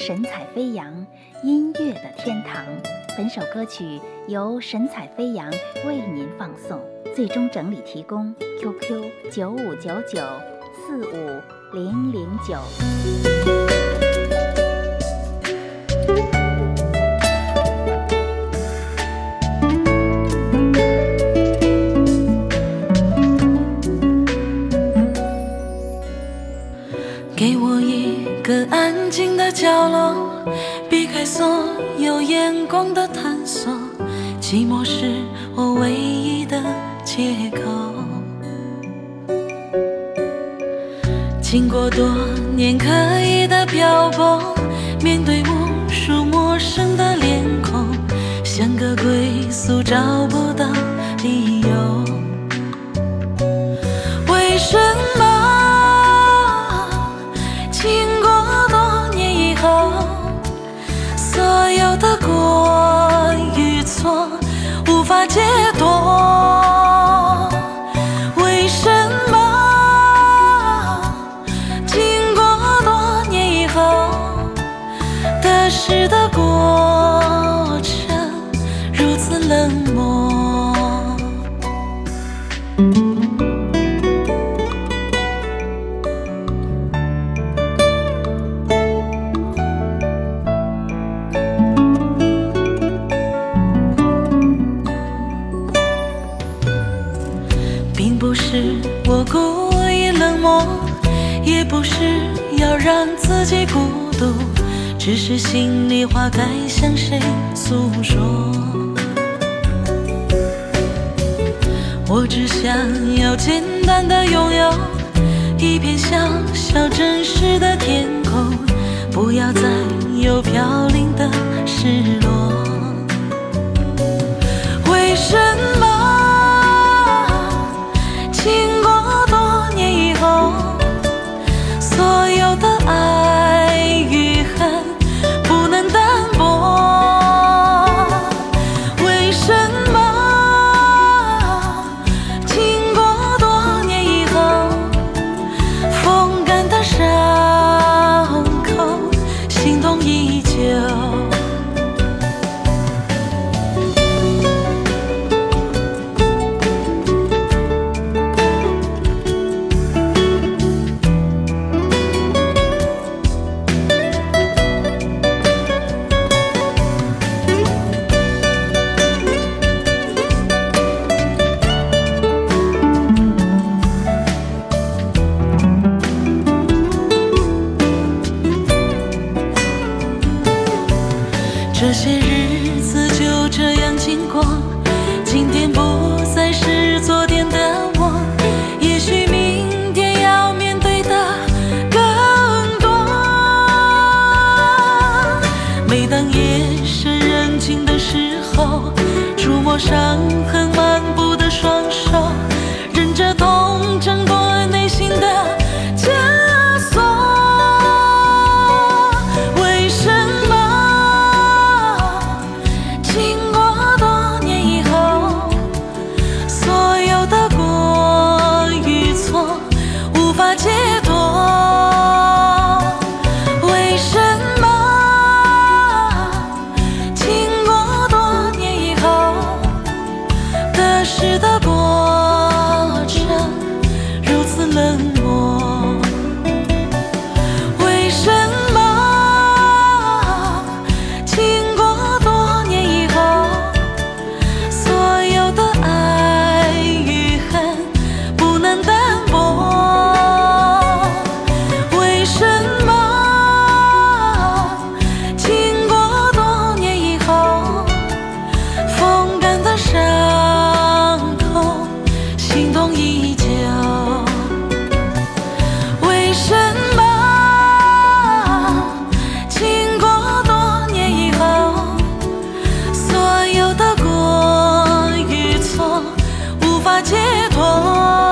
神采飞扬，音乐的天堂。本首歌曲由神采飞扬为您放送，最终整理提供 QQ 九五九九四五零零九。给我一个安静的角落，避开所有眼光的探索。寂寞是我唯一的借口。经过多年刻意的漂泊，面对无数陌生的脸孔，像个归宿找不到理由。得失的过程如此冷漠？并不是我故意冷漠，也不是要让自己孤独，只是心里话该向谁诉说。我只想要简单的拥有一片小小真实的天经过今天不再是昨天的我。也许明天要面对的更多。每当夜深解脱